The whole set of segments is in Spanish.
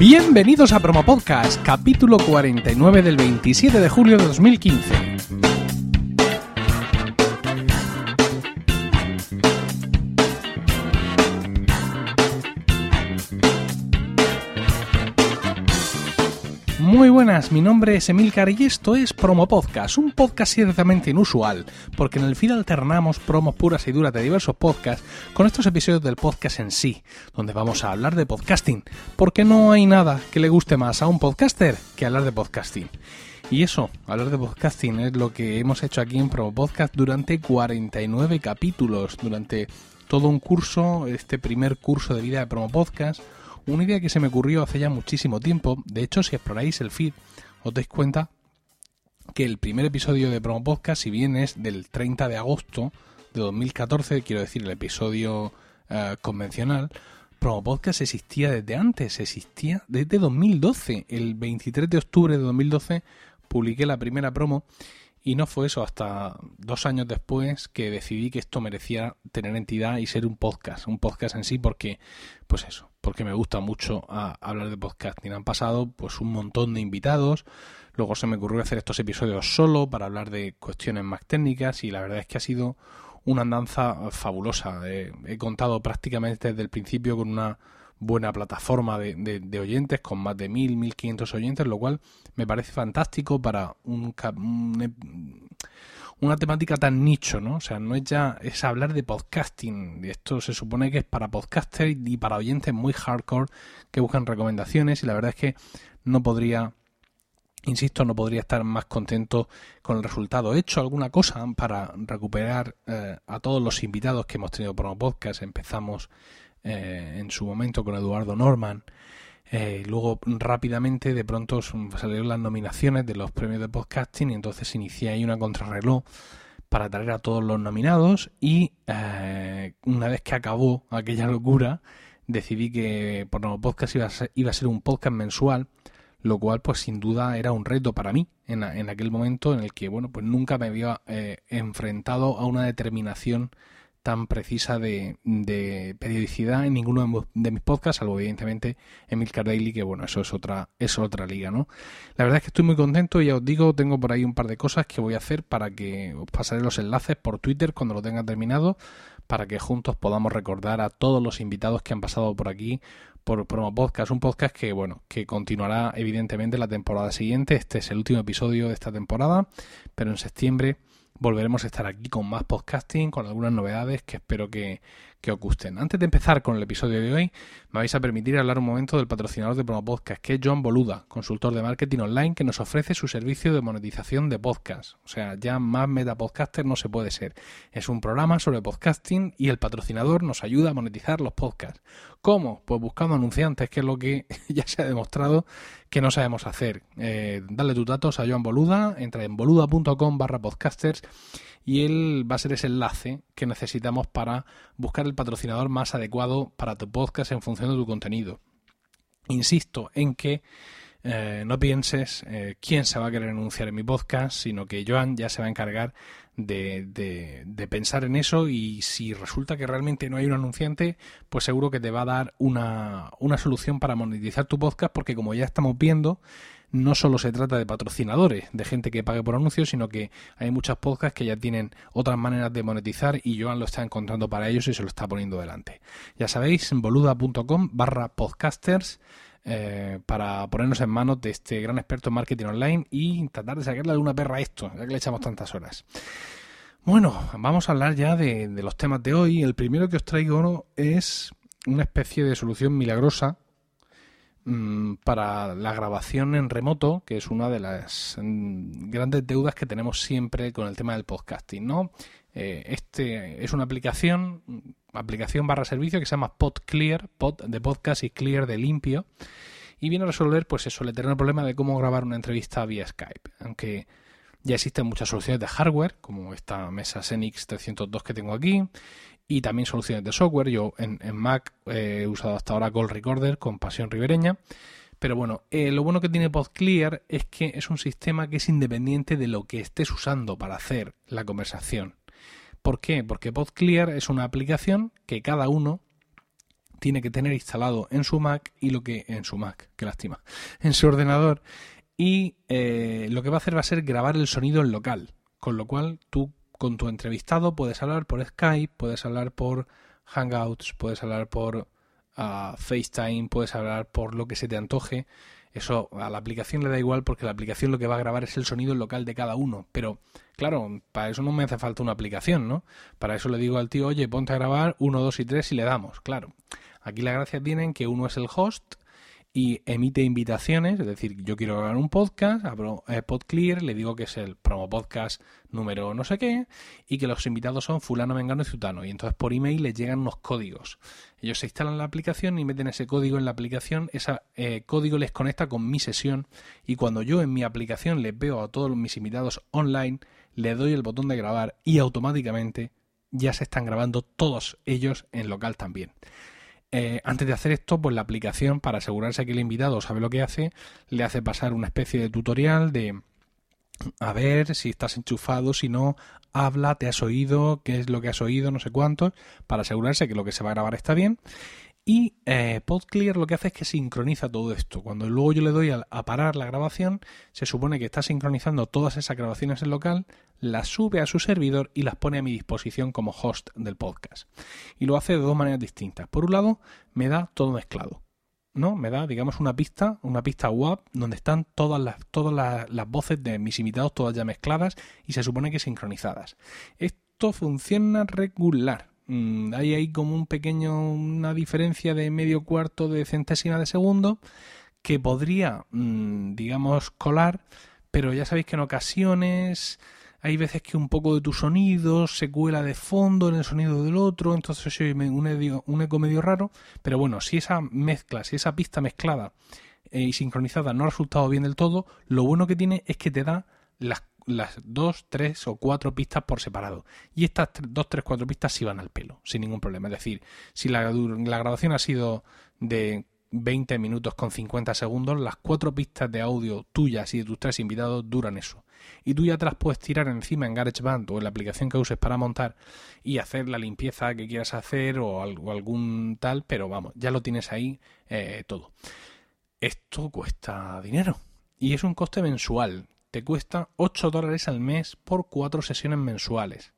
Bienvenidos a Promo Podcast, capítulo 49 del 27 de julio de 2015. Mi nombre es Emilcar y esto es Promo Podcast, un podcast ciertamente inusual, porque en el feed alternamos promos puras y duras de diversos podcasts con estos episodios del podcast en sí, donde vamos a hablar de podcasting, porque no hay nada que le guste más a un podcaster que hablar de podcasting. Y eso, hablar de podcasting es lo que hemos hecho aquí en Promo Podcast durante 49 capítulos, durante todo un curso, este primer curso de vida de Promo Podcast una idea que se me ocurrió hace ya muchísimo tiempo. De hecho, si exploráis el feed, os dais cuenta que el primer episodio de Promo Podcast, si bien es del 30 de agosto de 2014, quiero decir el episodio eh, convencional, Promo Podcast existía desde antes, existía desde 2012. El 23 de octubre de 2012 publiqué la primera promo y no fue eso hasta dos años después que decidí que esto merecía tener entidad y ser un podcast, un podcast en sí, porque, pues eso, porque me gusta mucho hablar de podcasting. Han pasado pues un montón de invitados, luego se me ocurrió hacer estos episodios solo para hablar de cuestiones más técnicas y la verdad es que ha sido una andanza fabulosa. he contado prácticamente desde el principio con una buena plataforma de, de, oyentes, con más de 1000, 1500 oyentes, lo cual me parece fantástico para un, una temática tan nicho, ¿no? O sea, no es ya, es hablar de podcasting. Esto se supone que es para podcasters y para oyentes muy hardcore que buscan recomendaciones y la verdad es que no podría Insisto, no podría estar más contento con el resultado. He hecho alguna cosa para recuperar eh, a todos los invitados que hemos tenido por un podcast. Empezamos eh, en su momento con Eduardo Norman. Eh, luego rápidamente de pronto salieron las nominaciones de los premios de podcasting y entonces inicié ahí una contrarreloj para traer a todos los nominados y eh, una vez que acabó aquella locura decidí que por nuevo podcast iba a, ser, iba a ser un podcast mensual lo cual pues sin duda era un reto para mí en, en aquel momento en el que bueno pues nunca me había enfrentado a una determinación tan precisa de, periodicidad en ninguno de mis podcasts, salvo evidentemente Emilcar Daily, que bueno, eso es otra, es otra liga, ¿no? La verdad es que estoy muy contento y ya os digo, tengo por ahí un par de cosas que voy a hacer para que os pasaré los enlaces por Twitter cuando lo tenga terminado, para que juntos podamos recordar a todos los invitados que han pasado por aquí por Promo Podcast, un podcast que bueno, que continuará evidentemente la temporada siguiente. Este es el último episodio de esta temporada, pero en septiembre volveremos a estar aquí con más podcasting, con algunas novedades que espero que, que os gusten. Antes de empezar con el episodio de hoy, me vais a permitir hablar un momento del patrocinador de Promo Podcast, que es John Boluda, consultor de marketing online que nos ofrece su servicio de monetización de podcast. O sea, ya más metapodcaster no se puede ser. Es un programa sobre podcasting y el patrocinador nos ayuda a monetizar los podcasts. ¿Cómo? Pues buscando anunciantes, que es lo que ya se ha demostrado que no sabemos hacer. Eh, dale tus datos a Joan Boluda, entra en boluda.com barra podcasters y él va a ser ese enlace que necesitamos para buscar el patrocinador más adecuado para tu podcast en función de tu contenido. Insisto en que eh, no pienses eh, quién se va a querer anunciar en mi podcast, sino que Joan ya se va a encargar de, de, pensar en eso y si resulta que realmente no hay un anunciante, pues seguro que te va a dar una, una solución para monetizar tu podcast porque como ya estamos viendo, no solo se trata de patrocinadores, de gente que pague por anuncios, sino que hay muchas podcasts que ya tienen otras maneras de monetizar y Joan lo está encontrando para ellos y se lo está poniendo delante. Ya sabéis, boluda.com barra podcasters. Eh, para ponernos en manos de este gran experto en marketing online y tratar de sacarle alguna perra a esto, ya que le echamos tantas horas. Bueno, vamos a hablar ya de, de los temas de hoy. El primero que os traigo es una especie de solución milagrosa para la grabación en remoto, que es una de las mm, grandes deudas que tenemos siempre con el tema del podcasting, ¿no? Eh, este es una aplicación, aplicación barra servicio que se llama PodClear, pod de podcast y clear de limpio, y viene a resolver, pues eso, el eterno problema de cómo grabar una entrevista vía Skype, aunque ya existen muchas soluciones de hardware, como esta mesa Xenix 302 que tengo aquí, y también soluciones de software. Yo en, Mac he usado hasta ahora Gold Recorder con pasión ribereña. Pero bueno, eh, lo bueno que tiene PodClear es que es un sistema que es independiente de lo que estés usando para hacer la conversación. ¿Por qué? Porque PodClear es una aplicación que cada uno tiene que tener instalado en su Mac y lo que en su Mac, qué lástima, en su ordenador y eh, lo que va a hacer va a ser grabar el sonido en local, con lo cual tú con tu entrevistado puedes hablar por Skype, puedes hablar por Hangouts, puedes hablar por ah, FaceTime, puedes hablar por lo que se te antoje. Eso a la aplicación le da igual porque la aplicación lo que va a grabar es el sonido local de cada uno. Pero claro, para eso no me hace falta una aplicación, ¿no? Para eso le digo al tío, oye, ponte a grabar 1, 2 y 3 y le damos. Claro. Aquí la gracia tiene en que uno es el host y emite invitaciones, es decir, yo quiero grabar un podcast, abro eh, PodClear, le digo que es el promo podcast número no sé qué, y que los invitados son fulano, mengano y zutano, y entonces por email les llegan unos códigos. Ellos se instalan la aplicación y meten ese código en la aplicación, ese eh, código les conecta con mi sesión, y cuando yo en mi aplicación les veo a todos mis invitados online, le doy el botón de grabar y automáticamente ya se están grabando todos ellos en local también. Eh, antes de hacer esto, pues la aplicación, para asegurarse que el invitado sabe lo que hace, le hace pasar una especie de tutorial de a ver si estás enchufado, si no, habla, te has oído, qué es lo que has oído, no sé cuánto, para asegurarse que lo que se va a grabar está bien. Y eh, PodClear lo que hace es que sincroniza todo esto. Cuando luego yo le doy a, parar la grabación, se supone que está sincronizando todas esas grabaciones en local, las sube a su servidor y las pone a mi disposición como host del podcast. Y lo hace de dos maneras distintas. Por un lado, me da todo mezclado. ¿no? Me da, digamos, una pista, una pista web donde están todas las, todas las, las voces de mis invitados, todas ya mezcladas y se supone que sincronizadas. Esto funciona regular Mm, hay ahí como un pequeño, una diferencia de medio cuarto de centésima de segundo que podría, mm, digamos, colar, pero ya sabéis que en ocasiones hay veces que un poco de tu sonido se cuela de fondo en el sonido del otro, entonces soy un, un eco medio raro, pero bueno, si esa mezcla, si esa pista mezclada eh, y sincronizada no ha resultado bien del todo, lo bueno que tiene es que te da las las dos, tres o cuatro pistas por separado. Y estas dos, tres, cuatro pistas sí van al pelo, sin ningún problema. Es decir, si la, grabación ha sido de 20 minutos con 50 segundos, las cuatro pistas de audio tuyas y de tus tres invitados duran eso. Y tú ya te las puedes tirar encima en GarageBand o en la aplicación que uses para montar y hacer la limpieza que quieras hacer o, algún tal, pero vamos, ya lo tienes ahí eh, todo. Esto cuesta dinero y es un coste mensual te cuesta 8 dólares al mes por 4 sesiones mensuales.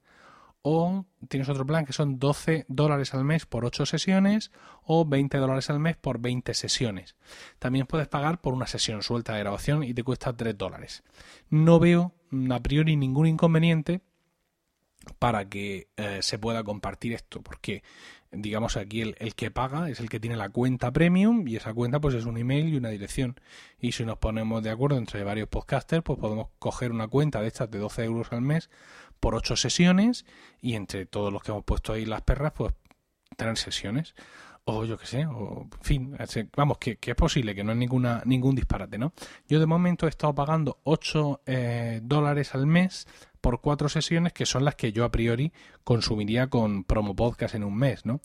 O tienes otro plan que son 12 dólares al mes por 8 sesiones o 20 dólares al mes por 20 sesiones. También puedes pagar por una sesión suelta de grabación y te cuesta 3 dólares. No veo a priori ningún inconveniente para que eh, se pueda compartir esto, porque digamos aquí el, el, que paga es el que tiene la cuenta premium y esa cuenta pues es un email y una dirección. Y si nos ponemos de acuerdo entre varios podcasters pues podemos coger una cuenta de estas de 12 euros al mes por 8 sesiones y entre todos los que hemos puesto ahí las perras pues tener sesiones o yo qué sé, o en fin, vamos, que, es posible, que no es ninguna, ningún disparate, ¿no? Yo de momento he estado pagando 8 eh, dólares al mes por cuatro sesiones que son las que yo a priori consumiría con promo podcast en un mes, ¿no?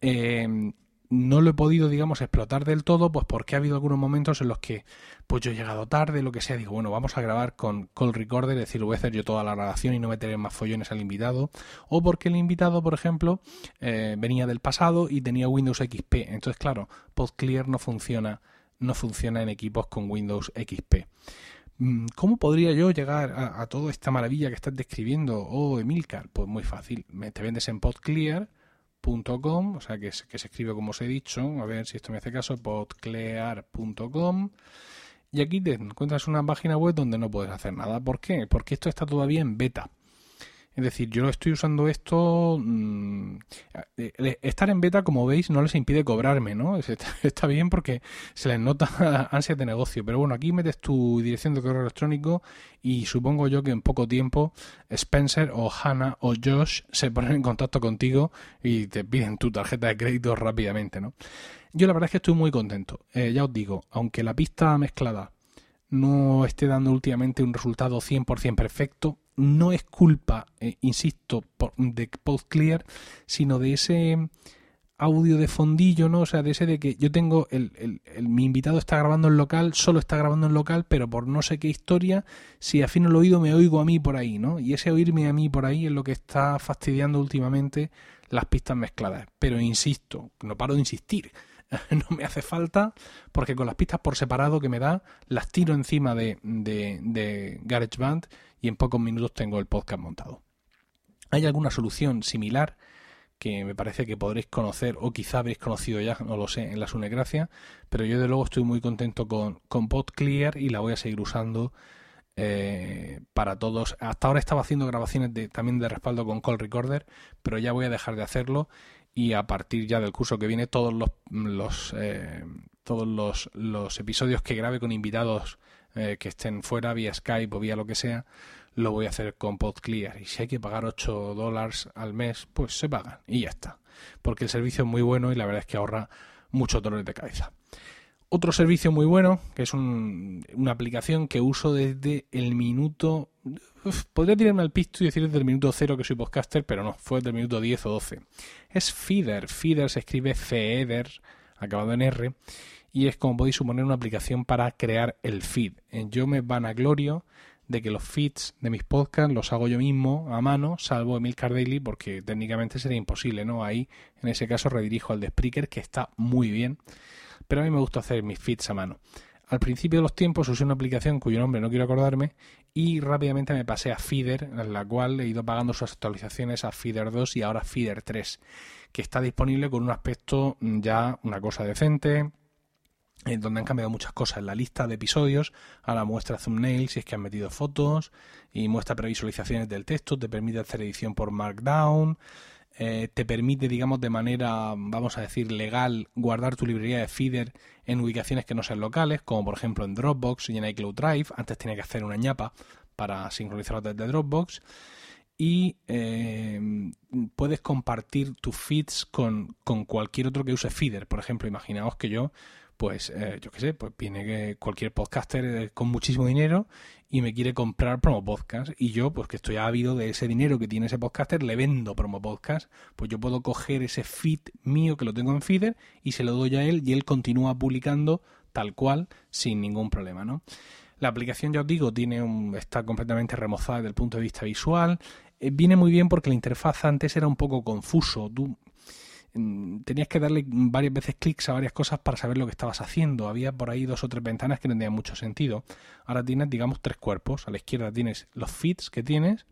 Eh, no lo he podido, digamos, explotar del todo, pues porque ha habido algunos momentos en los que, pues yo he llegado tarde, lo que sea, digo, bueno, vamos a grabar con Call Recorder, es decir, voy a hacer yo toda la grabación y no meteré más follones al invitado, o porque el invitado, por ejemplo, eh, venía del pasado y tenía Windows XP, entonces, claro, PodClear no funciona, no funciona en equipos con Windows XP. Mm, ¿Cómo podría yo llegar a, toda esta maravilla que estás describiendo? Oh, Emilcar, pues muy fácil. Te vendes en podclear.com, o sea que, que, se escribe como os he dicho, a ver si esto me hace caso, podclear.com. Y aquí te encuentras una página web donde no puedes hacer nada. ¿Por qué? Porque esto está todavía en beta. Es decir, yo estoy usando esto. Mm, eh, estar en beta, como veis, no les impide cobrarme, ¿no? Está bien porque se les nota ansia de negocio. Pero bueno, aquí metes tu dirección de correo electrónico y supongo yo que en poco tiempo Spencer o Hannah o Josh se ponen en contacto contigo y te piden tu tarjeta de crédito rápidamente, ¿no? Yo la verdad es que estoy muy contento. Eh, ya os digo, aunque la pista mezclada no esté dando últimamente un resultado 100% perfecto, no es culpa, eh, insisto, de PodClear, sino de ese audio de fondillo, ¿no? O sea, de ese de que yo tengo, el, el, mi invitado está grabando en local, solo está grabando en local, pero por no sé qué historia, si afino el oído me oigo a mí por ahí, ¿no? Y ese oírme a mí por ahí es lo que está fastidiando últimamente las pistas mezcladas. Pero insisto, no paro de insistir, no me hace falta porque con las pistas por separado que me da, las tiro encima de, de, de GarageBand y en pocos minutos tengo el podcast montado. ¿Hay alguna solución similar? que me parece que podréis conocer o quizá habréis conocido ya, no lo sé, en la Sunegracia, pero yo de luego estoy muy contento con, con PodClear y la voy a seguir usando eh, para todos. Hasta ahora estaba haciendo grabaciones de, también de respaldo con Call Recorder, pero ya voy a dejar de hacerlo y a partir ya del curso que viene todos los, eh, todos los, los, episodios que grabe con invitados eh, que estén fuera vía Skype o vía lo que sea lo voy a hacer con PodClear. Y si hay que pagar 8 dólares al mes, pues se pagan y ya está. Porque el servicio es muy bueno y la verdad es que ahorra mucho dolor de cabeza. Otro servicio muy bueno, que es una aplicación que uso desde el minuto... podría tirarme al pisto y decir desde el minuto cero que soy podcaster, pero no, fue desde el minuto 10 o 12. Es Feeder. Feeder se escribe Feeder, acabado en R, y es como podéis suponer una aplicación para crear el feed. Yo me vanaglorio de que los feeds de mis podcasts los hago yo mismo a mano, salvo Emil Daily, porque técnicamente sería imposible, ¿no? Ahí, en ese caso, redirijo al de Spreaker, que está muy bien, pero a mí me gusta hacer mis feeds a mano. Al principio de los tiempos usé una aplicación cuyo nombre no quiero acordarme y rápidamente me pasé a Feeder, en la cual he ido pagando sus actualizaciones a Feeder 2 y ahora Feeder 3, que está disponible con un aspecto ya una cosa decente, en donde han cambiado muchas cosas. En la lista de episodios ahora muestra thumbnails si es que han metido fotos y muestra previsualizaciones del texto, te permite hacer edición por Markdown, eh, te permite, digamos, de manera, vamos a decir, legal, guardar tu librería de feeder en ubicaciones que no sean locales, como por ejemplo en Dropbox y en iCloud Drive. Antes tenía que hacer una ñapa para sincronizarlo desde Dropbox. Y eh, puedes compartir tus feeds con, con cualquier otro que use feeder. Por ejemplo, imaginaos que yo pues eh, yo qué sé, pues viene cualquier podcaster eh, con muchísimo dinero y me quiere comprar promo podcast y yo, pues que estoy ávido de ese dinero que tiene ese podcaster, le vendo promo podcast, pues yo puedo coger ese feed mío que lo tengo en Feeder y se lo doy a él y él continúa publicando tal cual sin ningún problema, ¿no? La aplicación, ya os digo, tiene un, está completamente remozada desde el punto de vista visual. Eh, viene muy bien porque la interfaz antes era un poco confuso. Tenías que darle varias veces clics a varias cosas para saber lo que estabas haciendo. Había por ahí dos o tres ventanas que no tenían mucho sentido. Ahora tienes, digamos, tres cuerpos. A la izquierda tienes los feeds que tienes.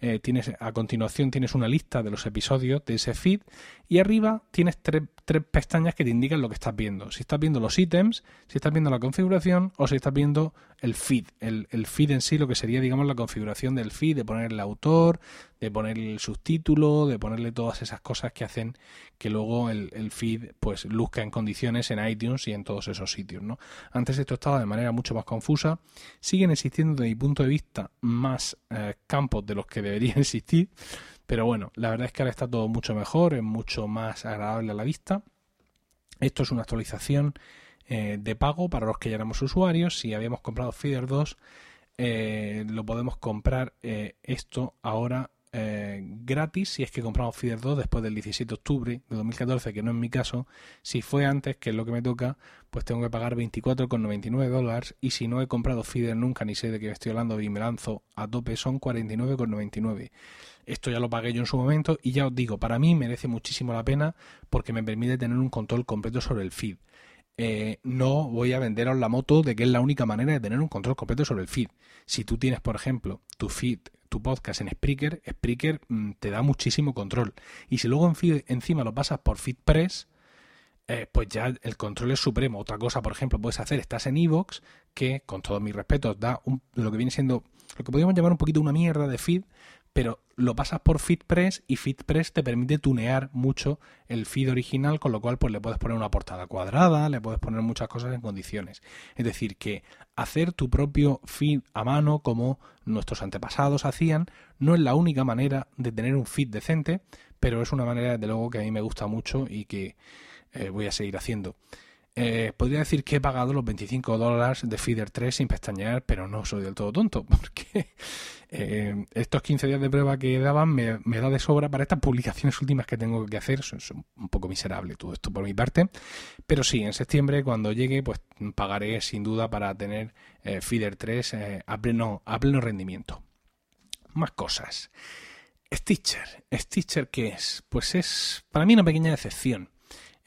Eh, tienes a continuación tienes una lista de los episodios de ese feed y arriba tienes tres, tres pestañas que te indican lo que estás viendo. Si estás viendo los ítems, si estás viendo la configuración o si estás viendo el feed. El, feed en sí, lo que sería, digamos, la configuración del feed, de poner el autor, de ponerle el subtítulo, de ponerle todas esas cosas que hacen que luego el, el, feed pues luzca en condiciones en iTunes y en todos esos sitios. ¿no? Antes esto estaba de manera mucho más confusa. Siguen existiendo, desde mi punto de vista, más eh, campos de los que deberían existir pero bueno, la verdad es que ahora está todo mucho mejor, es mucho más agradable a la vista. Esto es una actualización eh, de pago para los que ya éramos usuarios. Si habíamos comprado Feeder 2, eh, lo podemos comprar eh, esto ahora eh, gratis si es que compramos Feeder 2 después del 17 de octubre de 2014, que no es mi caso. Si fue antes, que es lo que me toca, pues tengo que pagar 24,99 dólares. Y si no he comprado Feeder nunca, ni sé de qué estoy hablando y me lanzo a tope, son 49,99. Esto ya lo pagué yo en su momento y ya os digo, para mí merece muchísimo la pena porque me permite tener un control completo sobre el feed. Eh, no voy a venderos la moto de que es la única manera de tener un control completo sobre el feed. Si tú tienes, por ejemplo, tu feed tu podcast en Spreaker, Spreaker mm, te da muchísimo control. Y si luego encima lo pasas por FeedPress, eh, pues ya el control es supremo. Otra cosa, por ejemplo, puedes hacer, estás en Evox, que con todos mis respetos da un, lo que viene siendo, lo que podríamos llamar un poquito una mierda de feed, pero lo pasas por FeedPress y FeedPress te permite tunear mucho el feed original, con lo cual pues le puedes poner una portada cuadrada, le puedes poner muchas cosas en condiciones. Es decir, que hacer tu propio feed a mano como nuestros antepasados hacían no es la única manera de tener un feed decente, pero es una manera desde luego que a mí me gusta mucho y que eh, voy a seguir haciendo. Eh, podría decir que he pagado los 25 dólares de Feeder 3 sin pestañear, pero no soy del todo tonto, porque eh, estos 15 días de prueba que daban me, da de sobra para estas publicaciones últimas que tengo que hacer. Es un poco miserable todo esto por mi parte. Pero sí, en septiembre, cuando llegue, pues pagaré sin duda para tener eh, Feeder 3 a, pleno, a pleno rendimiento. Más cosas. Stitcher. ¿Stitcher qué es? Pues es para mí una pequeña decepción.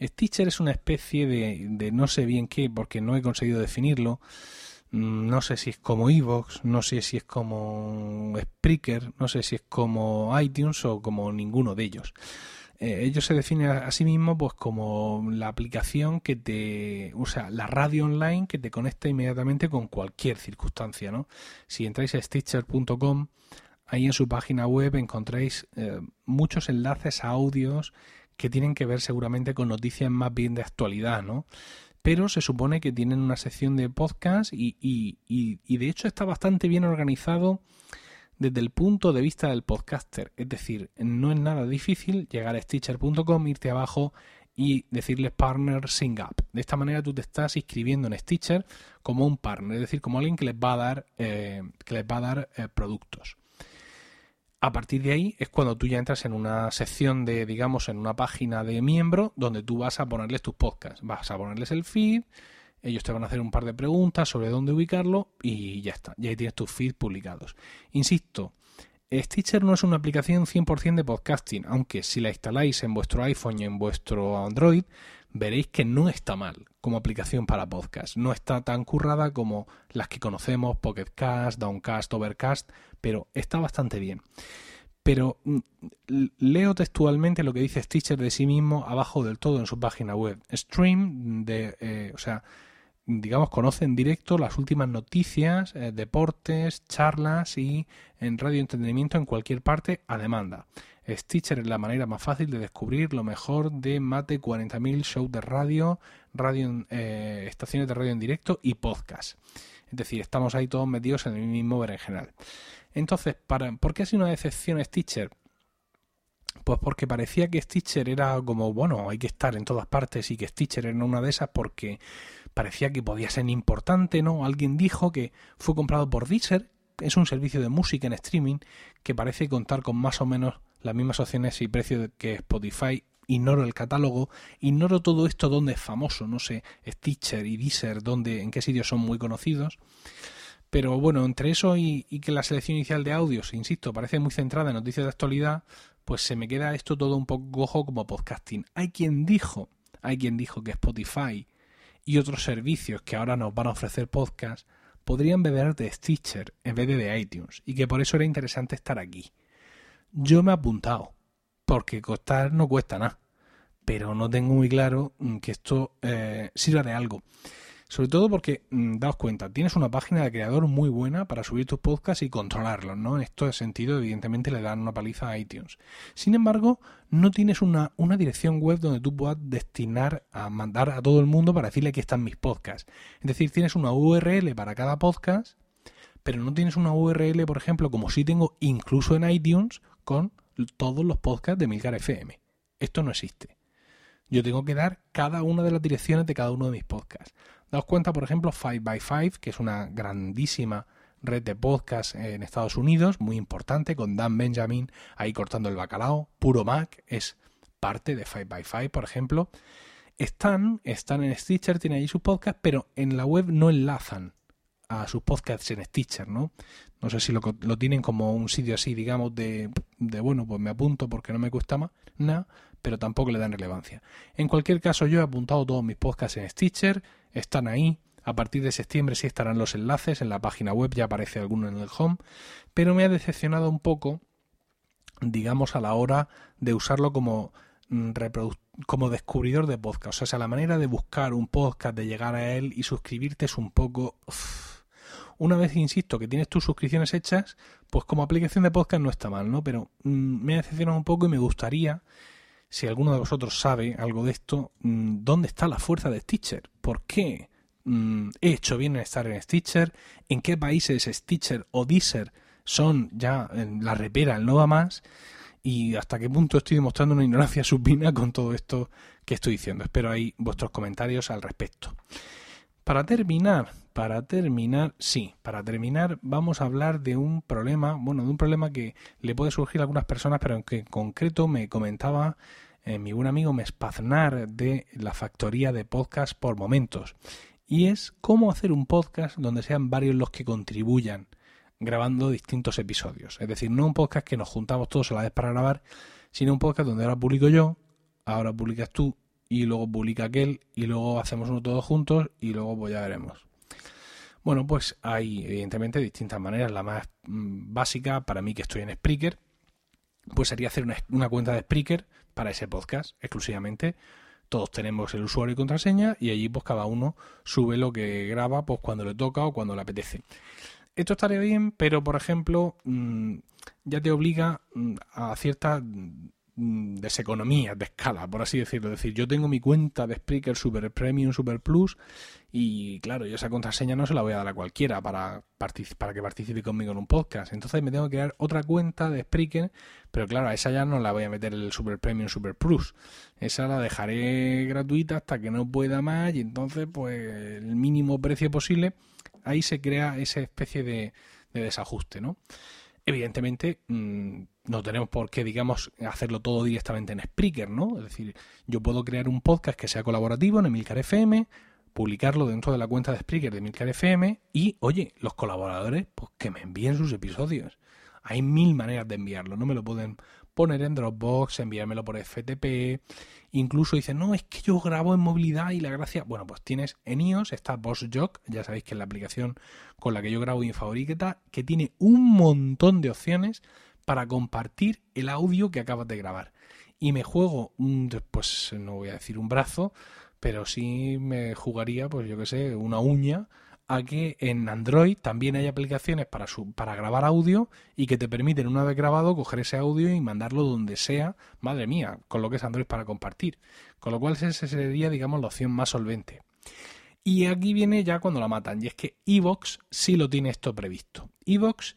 Stitcher es una especie de, no sé bien qué, porque no he conseguido definirlo. Mm, no sé si es como Evox, no sé si es como Spreaker, no sé si es como iTunes o como ninguno de ellos. Eh, ellos se definen a, sí mismos pues como la aplicación que te, o sea, la radio online que te conecta inmediatamente con cualquier circunstancia, ¿no? Si entráis a stitcher.com, ahí en su página web encontráis eh, muchos enlaces a audios que tienen que ver seguramente con noticias más bien de actualidad, ¿no? Pero se supone que tienen una sección de podcast y, y, y, de hecho está bastante bien organizado desde el punto de vista del podcaster. Es decir, no es nada difícil llegar a stitcher.com, irte abajo y decirles partner sing up. De esta manera tú te estás inscribiendo en Stitcher como un partner, es decir, como alguien que les va a dar, eh, que les va a dar eh, productos. A partir de ahí es cuando tú ya entras en una sección de, digamos, en una página de miembro donde tú vas a ponerles tus podcasts, vas a ponerles el feed, ellos te van a hacer un par de preguntas sobre dónde ubicarlo y ya está, ya ahí tienes tus feeds publicados. Insisto, Stitcher no es una aplicación 100% de podcasting, aunque si la instaláis en vuestro iPhone y en vuestro Android, veréis que no está mal como aplicación para podcast. No está tan currada como las que conocemos, Pocket Cast, Downcast, Overcast, pero está bastante bien. Pero mm, leo textualmente lo que dice Stitcher de sí mismo abajo del todo en su página web. Stream, de, eh, o sea, digamos, conoce en directo las últimas noticias, eh, deportes, charlas y en radio entretenimiento en cualquier parte a demanda. Stitcher es la manera más fácil de descubrir lo mejor de más de 40.000 shows de radio, eh, estaciones de radio en directo y podcast. Es decir, estamos ahí todos metidos en el mismo general. Entonces, para, ¿por qué ha sido una decepción Stitcher? Pues porque parecía que Stitcher era como, bueno, hay que estar en todas partes y que Stitcher era una de esas porque parecía que podía ser importante, ¿no? Alguien dijo que fue comprado por Deezer, es un servicio de música en streaming que parece contar con más o menos las mismas opciones y precios que Spotify. Ignoro el catálogo, ignoro todo esto donde es famoso, no sé, Stitcher y Deezer, donde, en qué sitios son muy conocidos. Pero bueno, entre eso y, que la selección inicial de audios, insisto, parece muy centrada en noticias de actualidad, pues se me queda esto todo un poco cojo como podcasting. Hay quien dijo, hay quien dijo que Spotify y otros servicios que ahora nos van a ofrecer podcast podrían beber de Stitcher en vez de de iTunes y que por eso era interesante estar aquí. Yo me he apuntado, porque costar no cuesta nada, pero no tengo muy claro mm, que esto eh, sirva de algo. Sobre todo porque, mm, daos cuenta, tienes una página de creador muy buena para subir tus podcasts y controlarlos, ¿no? En este sentido, evidentemente, le dan una paliza a iTunes. Sin embargo, no tienes una, una dirección web donde tú puedas destinar a mandar a todo el mundo para decirle que están mis podcasts. Es decir, tienes una URL para cada podcast, pero no tienes una URL, por ejemplo, como si tengo incluso en iTunes, con todos los podcasts de Milcar FM. Esto no existe. Yo tengo que dar cada una de las direcciones de cada uno de mis podcasts. Daos cuenta, por ejemplo, 5by5, que es una grandísima red de podcasts en Estados Unidos, muy importante, con Dan Benjamin ahí cortando el bacalao. Puro Mac es parte de 5by5, por ejemplo. Están, están en Stitcher, tienen ahí sus podcasts, pero en la web no enlazan a sus podcasts en Stitcher, ¿no? No sé si lo, tienen como un sitio así, digamos, de, de, bueno, pues me apunto porque no me cuesta más, nada, pero tampoco le dan relevancia. En cualquier caso, yo he apuntado todos mis podcasts en Stitcher, están ahí. A partir de septiembre sí estarán los enlaces en la página web, ya aparece alguno en el home, pero me ha decepcionado un poco, digamos, a la hora de usarlo como mm, como descubridor de podcast. O sea, la manera de buscar un podcast, de llegar a él y suscribirte es un poco una vez, insisto, que tienes tus suscripciones hechas, pues como aplicación de podcast no está mal, ¿no? Pero mm, me ha decepcionado un poco y me gustaría, si alguno de vosotros sabe algo de esto, mm, ¿dónde está la fuerza de Stitcher? ¿Por qué mm, he hecho bien en estar en Stitcher? ¿En qué países Stitcher o Deezer son ya la repera, el no va más? y hasta qué punto estoy demostrando una ignorancia supina con todo esto que estoy diciendo. Espero ahí vuestros comentarios al respecto. Para terminar, para terminar, sí, para terminar vamos a hablar de un problema, bueno, de un problema que le puede surgir a algunas personas, pero que en concreto me comentaba eh, mi buen amigo Mespaznar de la factoría de podcast por momentos. Y es cómo hacer un podcast donde sean varios los que contribuyan grabando distintos episodios. Es decir, no un podcast que nos juntamos todos a la vez para grabar, sino un podcast donde ahora publico yo, ahora publicas tú y luego publica aquel y luego hacemos uno todos juntos y luego pues ya veremos. Bueno, pues hay evidentemente distintas maneras. La más mm, básica para mí que estoy en Spreaker, pues sería hacer una, cuenta de Spreaker para ese podcast exclusivamente. Todos tenemos el usuario y contraseña y allí pues cada uno sube lo que graba pues cuando le toca o cuando le apetece. Esto estaría bien, pero por ejemplo, mm, ya te obliga mm, a cierta mm, deseconomía de escala, por así decirlo. Es decir, yo tengo mi cuenta de Spreaker Super Premium, Super Plus, y claro, yo esa contraseña no se la voy a dar a cualquiera para, para que participe conmigo en un podcast. Entonces me tengo que crear otra cuenta de Spreaker, pero claro, a esa ya no la voy a meter el Super Premium, Super Plus. Esa la dejaré gratuita hasta que no pueda más, y entonces, pues, el mínimo precio posible ahí se crea esa especie de, desajuste, ¿no? Evidentemente, mm, no tenemos por qué, digamos, hacerlo todo directamente en Spreaker, ¿no? Es decir, yo puedo crear un podcast que sea colaborativo en Emilcar FM, publicarlo dentro de la cuenta de Spreaker de Emilcar FM y, oye, los colaboradores, pues que me envíen sus episodios. Hay mil maneras de enviarlo, no me lo pueden poner en Dropbox, enviármelo por FTP, incluso dicen, no, es que yo grabo en movilidad y la gracia, bueno, pues tienes en iOS, está BossJock, ya sabéis que es la aplicación con la que yo grabo mi favorita, que tiene un montón de opciones para compartir el audio que acabas de grabar. Y me juego, pues no voy a decir un brazo, pero sí me jugaría, pues yo que sé, una uña a que en Android también hay aplicaciones para, para grabar audio y que te permiten una vez grabado coger ese audio y mandarlo donde sea, madre mía, con lo que es Android para compartir. Con lo cual esa sería, digamos, la opción más solvente. Y aquí viene ya cuando la matan, y es que Evox sí lo tiene esto previsto. Evox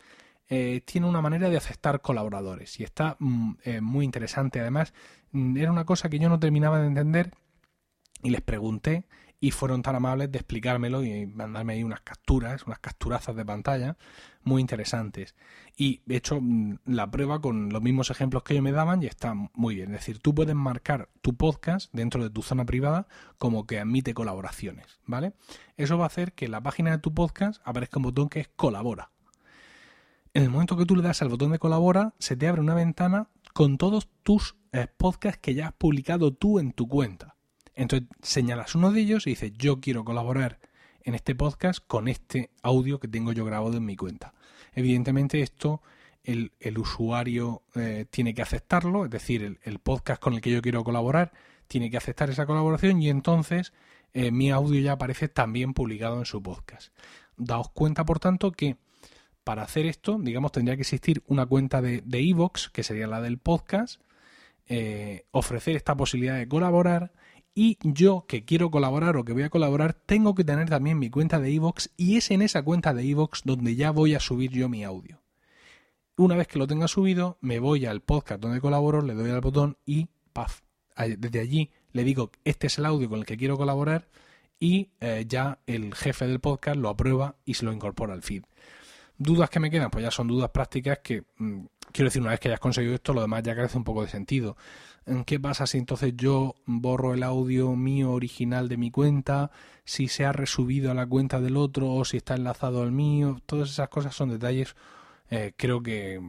eh, tiene una manera de aceptar colaboradores y está mm, eh, muy interesante. Además, mm, era una cosa que yo no terminaba de entender y les pregunté y fueron tan amables de explicármelo y mandarme ahí unas capturas, unas capturazas de pantalla muy interesantes. Y he hecho mm, la prueba con los mismos ejemplos que ellos me daban y está muy bien. Es decir, tú puedes marcar tu podcast dentro de tu zona privada como que admite colaboraciones, ¿vale? Eso va a hacer que en la página de tu podcast aparezca un botón que es colabora. En el momento que tú le das al botón de colabora, se te abre una ventana con todos tus eh, podcasts que ya has publicado tú en tu cuenta. Entonces señalas uno de ellos y dices, yo quiero colaborar en este podcast con este audio que tengo yo grabado en mi cuenta. Evidentemente esto el, usuario eh, tiene que aceptarlo, es decir, el, podcast con el que yo quiero colaborar tiene que aceptar esa colaboración y entonces eh, mi audio ya aparece también publicado en su podcast. Daos cuenta, por tanto, que para hacer esto, digamos, tendría que existir una cuenta de Evox, que sería la del podcast, eh, ofrecer esta posibilidad de colaborar y yo que quiero colaborar o que voy a colaborar, tengo que tener también mi cuenta de iVoox y es en esa cuenta de iVoox donde ya voy a subir yo mi audio. Una vez que lo tenga subido, me voy al podcast donde colaboro, le doy al botón y ¡paf! Desde allí le digo, este es el audio con el que quiero colaborar y eh, ya el jefe del podcast lo aprueba y se lo incorpora al feed. Dudas que me quedan, pues ya son dudas prácticas que, mm, quiero decir, una vez que hayas conseguido esto, lo demás ya carece un poco de sentido. ¿Qué pasa si entonces yo borro el audio mío original de mi cuenta? Si se ha resubido a la cuenta del otro o si está enlazado al mío. Todas esas cosas son detalles eh, creo que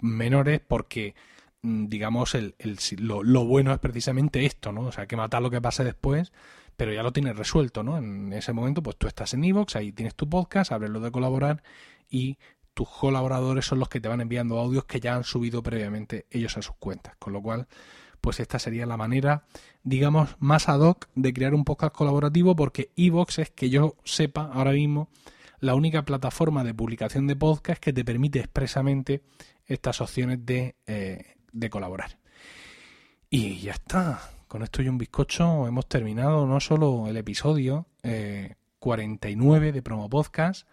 menores porque mm, digamos el, lo, lo, bueno es precisamente esto, ¿no? O sea, que matar lo que pase después, pero ya lo tienes resuelto, ¿no? En ese momento pues tú estás en Evox, ahí tienes tu podcast, abres lo de colaborar y tus colaboradores son los que te van enviando audios que ya han subido previamente ellos a sus cuentas, con lo cual pues esta sería la manera, digamos, más ad hoc de crear un podcast colaborativo porque Evox es que yo sepa ahora mismo la única plataforma de publicación de podcast que te permite expresamente estas opciones de, eh, de colaborar. Y ya está. Con esto y un bizcocho hemos terminado no solo el episodio 49 eh, de Promo Podcast,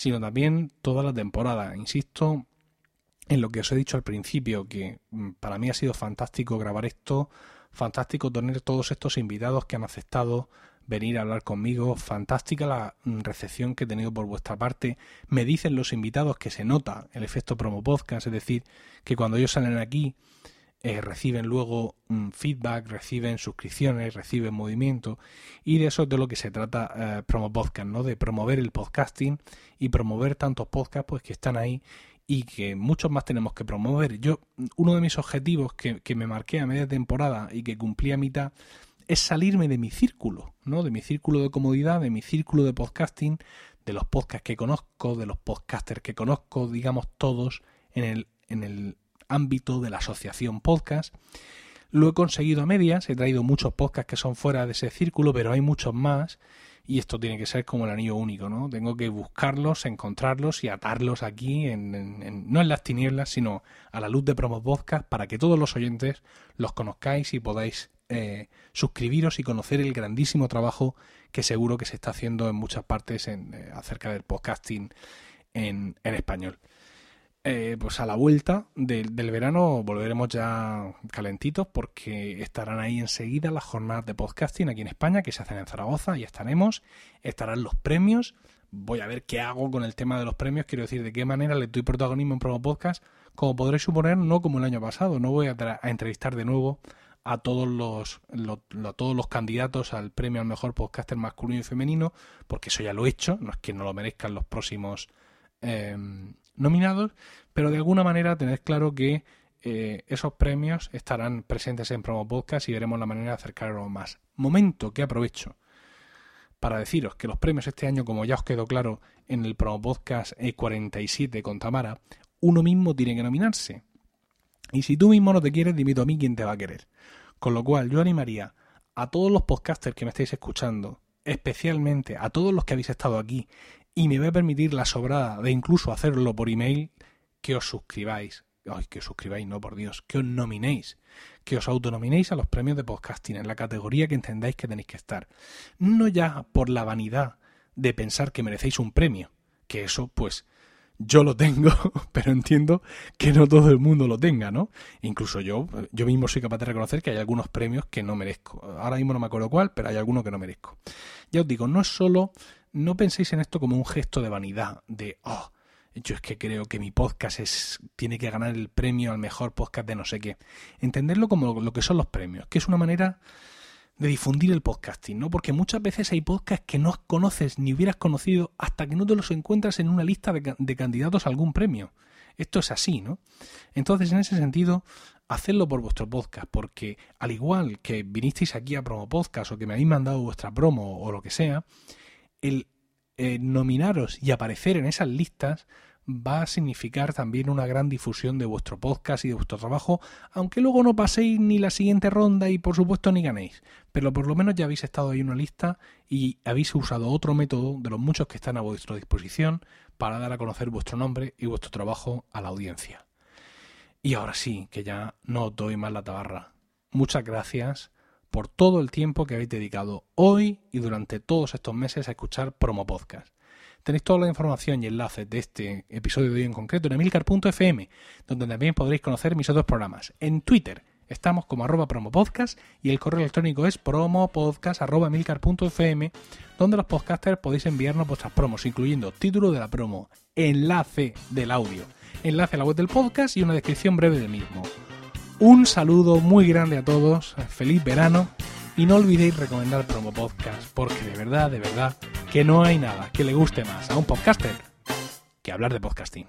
sino también toda la temporada. Insisto, en lo que os he dicho al principio, que mm, para mí ha sido fantástico grabar esto, fantástico tener todos estos invitados que han aceptado venir a hablar conmigo, fantástica la mm, recepción que he tenido por vuestra parte. Me dicen los invitados que se nota el efecto promo podcast, es decir, que cuando ellos salen aquí eh, reciben luego un feedback, reciben suscripciones, reciben movimiento y de eso es de lo que se trata eh, Promo Podcast, ¿no? De promover el podcasting y promover tantos podcasts pues que están ahí y que muchos más tenemos que promover. Yo, uno de mis objetivos que, que me marqué a media temporada y que cumplí a mitad es salirme de mi círculo, ¿no? De mi círculo de comodidad, de mi círculo de podcasting, de los podcasts que conozco, de los podcasters que conozco, digamos todos en el, en el ámbito de la asociación podcast. Lo he conseguido a medias, he traído muchos podcasts que son fuera de ese círculo, pero hay muchos más y esto tiene que ser como el anillo único, ¿no? Tengo que buscarlos, encontrarlos y atarlos aquí, en, no en las tinieblas, sino a la luz de Promo Podcast para que todos los oyentes los conozcáis y podáis eh, suscribiros y conocer el grandísimo trabajo que seguro que se está haciendo en muchas partes en, eh, acerca del podcasting en español. Eh, pues a la vuelta del verano volveremos ya calentitos porque estarán ahí enseguida las jornadas de podcasting aquí en España que se hacen en Zaragoza y estaremos, estarán los premios, voy a ver qué hago con el tema de los premios, quiero decir de qué manera le doy protagonismo en Promo Podcast, como podréis suponer, no como el año pasado, no voy a, entrevistar de nuevo a todos los, todos los candidatos al premio al mejor podcaster masculino y femenino, porque eso ya lo he hecho, no es que no lo merezcan los próximos Em, nominados, pero de alguna manera tened claro que eh, esos premios estarán presentes en Promo Podcast y veremos la manera de acercarlos más. Momento que aprovecho para deciros que los premios este año, como ya os quedó claro en el Promo Podcast E47 con Tamara, uno mismo tiene que nominarse. Y si tú mismo no te quieres, dimito a mí quién te va a querer. Con lo cual, yo animaría a todos los podcasters que me estáis escuchando, especialmente a todos los que habéis estado aquí y me voy a permitir la sobrada de incluso hacerlo por email, que os suscribáis. Ay, que os suscribáis, no, por Dios, que os nominéis, que os autonominéis a los premios de podcasting en la categoría que entendáis que tenéis que estar. No ya por la vanidad de pensar que merecéis un premio, que eso, pues, yo lo tengo, pero entiendo que no todo el mundo lo tenga, ¿no? Incluso yo, yo mismo soy capaz de reconocer que hay algunos premios que no merezco. Ahora mismo no me acuerdo cuál, pero hay algunos que no merezco. Ya os digo, no es solo no penséis en esto como un gesto de vanidad, de, oh, yo es que creo que mi podcast es, tiene que ganar el premio al mejor podcast de no sé qué. Entenderlo como lo que son los premios, que es una manera de difundir el podcasting, ¿no? Porque muchas veces hay podcasts que no conoces ni hubieras conocido hasta que no te los encuentras en una lista de, de candidatos a algún premio. Esto es así, ¿no? Entonces, en ese sentido, hacedlo por vuestro podcast, porque al igual que vinisteis aquí a Promo Podcast o que me habéis mandado vuestra promo o lo que sea, el eh, nominaros y aparecer en esas listas va a significar también una gran difusión de vuestro podcast y de vuestro trabajo, aunque luego no paséis ni la siguiente ronda y por supuesto ni ganéis, pero por lo menos ya habéis estado ahí en una lista y habéis usado otro método de los muchos que están a vuestra disposición para dar a conocer vuestro nombre y vuestro trabajo a la audiencia. Y ahora sí, que ya no os doy más la tabarra. Muchas gracias por todo el tiempo que habéis dedicado hoy y durante todos estos meses a escuchar Promo Podcast. Tenéis toda la información y enlaces de este episodio de hoy en concreto en emilcar.fm, donde también podréis conocer mis otros programas. En Twitter estamos como arroba promopodcast y el correo electrónico es promopodcast.emilcar.fm, donde los podcasters podéis enviarnos vuestras promos, incluyendo título de la promo, enlace del audio, enlace a la web del podcast y una descripción breve del mismo. Un saludo muy grande a todos, feliz verano y no olvidéis recomendar Promo Podcast, porque de verdad, de verdad, que no hay nada que le guste más a un podcaster que hablar de podcasting.